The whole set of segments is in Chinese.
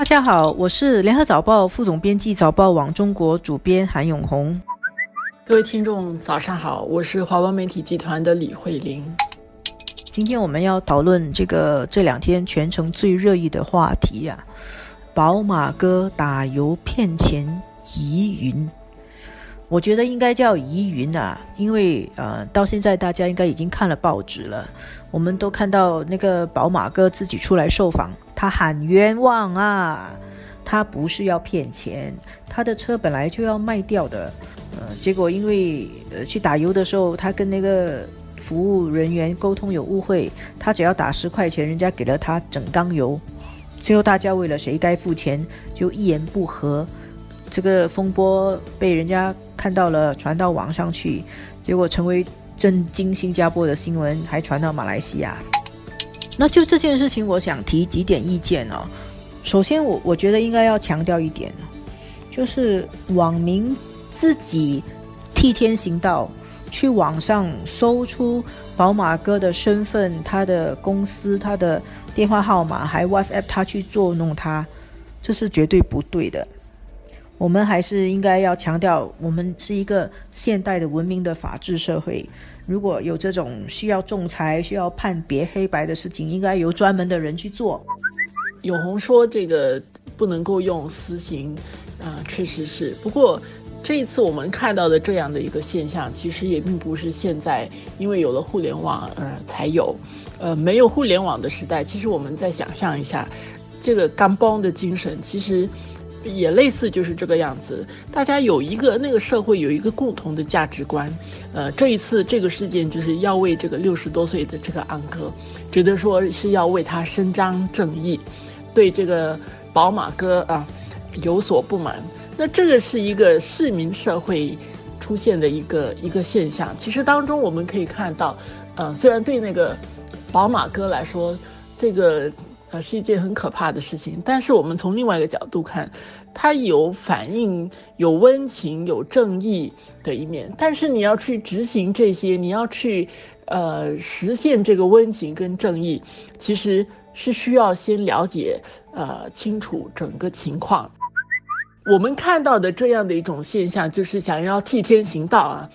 大家好，我是联合早报副总编辑、早报网中国主编韩永红。各位听众，早上好，我是华文媒体集团的李慧玲。今天我们要讨论这个这两天全程最热议的话题呀，宝马哥打油骗钱疑云。我觉得应该叫疑云啊，因为呃，到现在大家应该已经看了报纸了，我们都看到那个宝马哥自己出来受访。他喊冤枉啊！他不是要骗钱，他的车本来就要卖掉的，呃，结果因为呃去打油的时候，他跟那个服务人员沟通有误会，他只要打十块钱，人家给了他整缸油，最后大家为了谁该付钱就一言不合，这个风波被人家看到了，传到网上去，结果成为震惊新加坡的新闻，还传到马来西亚。那就这件事情，我想提几点意见哦。首先，我我觉得应该要强调一点，就是网民自己替天行道，去网上搜出宝马哥的身份、他的公司、他的电话号码，还 WhatsApp 他去作弄他，这是绝对不对的。我们还是应该要强调，我们是一个现代的文明的法治社会。如果有这种需要仲裁、需要判别黑白的事情，应该由专门的人去做。永红说：“这个不能够用私刑，啊，确实是。不过这一次我们看到的这样的一个现象，其实也并不是现在因为有了互联网而才有。呃，没有互联网的时代，其实我们再想象一下，这个干帮的精神，其实。”也类似就是这个样子，大家有一个那个社会有一个共同的价值观，呃，这一次这个事件就是要为这个六十多岁的这个安哥，觉得说是要为他伸张正义，对这个宝马哥啊有所不满。那这个是一个市民社会出现的一个一个现象。其实当中我们可以看到，呃，虽然对那个宝马哥来说，这个。啊，是一件很可怕的事情。但是我们从另外一个角度看，它有反应、有温情、有正义的一面。但是你要去执行这些，你要去呃实现这个温情跟正义，其实是需要先了解呃清楚整个情况。我们看到的这样的一种现象，就是想要替天行道啊。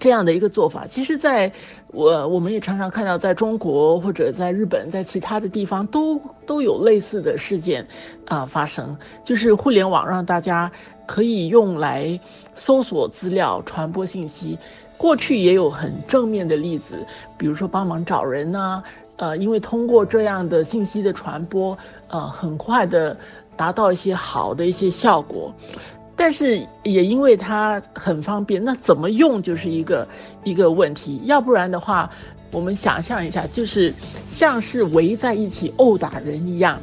这样的一个做法，其实，在我我们也常常看到，在中国或者在日本，在其他的地方都都有类似的事件啊发生。就是互联网让大家可以用来搜索资料、传播信息。过去也有很正面的例子，比如说帮忙找人呐，呃，因为通过这样的信息的传播，呃，很快的达到一些好的一些效果。但是也因为它很方便，那怎么用就是一个一个问题。要不然的话，我们想象一下，就是像是围在一起殴打人一样。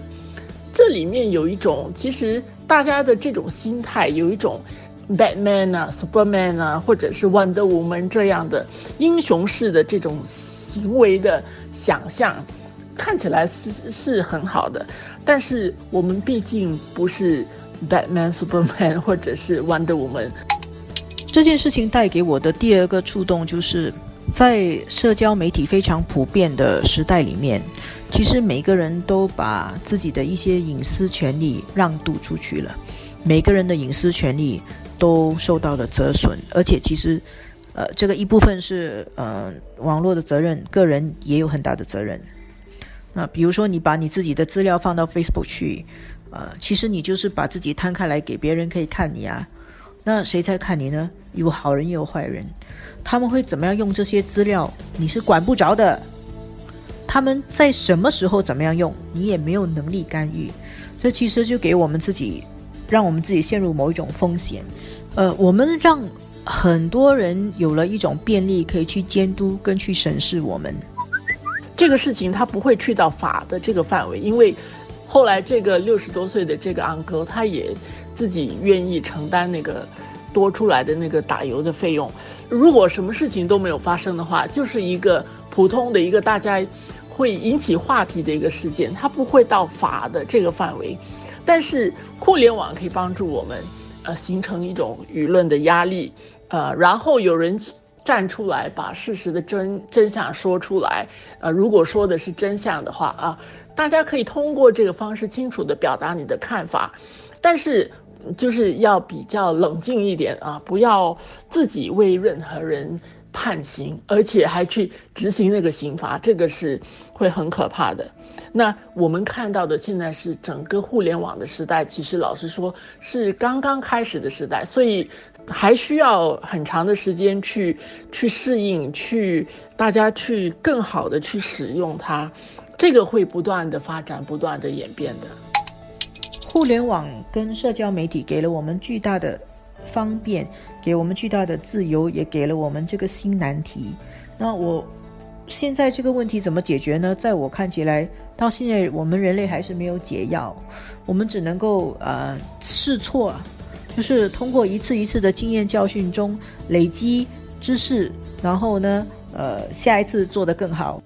这里面有一种，其实大家的这种心态，有一种 Batman 啊、Superman 啊，或者是 Wonder Woman 这样的英雄式的这种行为的想象，看起来是是很好的。但是我们毕竟不是。Batman、Superman，或者是 Wonder Woman，这件事情带给我的第二个触动，就是在社交媒体非常普遍的时代里面，其实每个人都把自己的一些隐私权利让渡出去了，每个人的隐私权利都受到了折损，而且其实，呃，这个一部分是呃网络的责任，个人也有很大的责任。那比如说，你把你自己的资料放到 Facebook 去。呃，其实你就是把自己摊开来给别人可以看你啊，那谁在看你呢？有好人也有坏人，他们会怎么样用这些资料？你是管不着的。他们在什么时候怎么样用，你也没有能力干预。这其实就给我们自己，让我们自己陷入某一种风险。呃，我们让很多人有了一种便利，可以去监督跟去审视我们。这个事情他不会去到法的这个范围，因为。后来，这个六十多岁的这个安哥，他也自己愿意承担那个多出来的那个打油的费用。如果什么事情都没有发生的话，就是一个普通的一个大家会引起话题的一个事件，它不会到法的这个范围。但是互联网可以帮助我们，呃，形成一种舆论的压力，呃，然后有人站出来，把事实的真真相说出来。呃，如果说的是真相的话啊，大家可以通过这个方式清楚的表达你的看法，但是就是要比较冷静一点啊，不要自己为任何人判刑，而且还去执行那个刑罚，这个是会很可怕的。那我们看到的现在是整个互联网的时代，其实老实说是刚刚开始的时代，所以还需要很长的时间去去适应，去大家去更好的去使用它，这个会不断的发展，不断的演变的。互联网跟社交媒体给了我们巨大的方便，给我们巨大的自由，也给了我们这个新难题。那我。现在这个问题怎么解决呢？在我看起来，到现在我们人类还是没有解药，我们只能够呃试错，就是通过一次一次的经验教训中累积知识，然后呢，呃，下一次做得更好。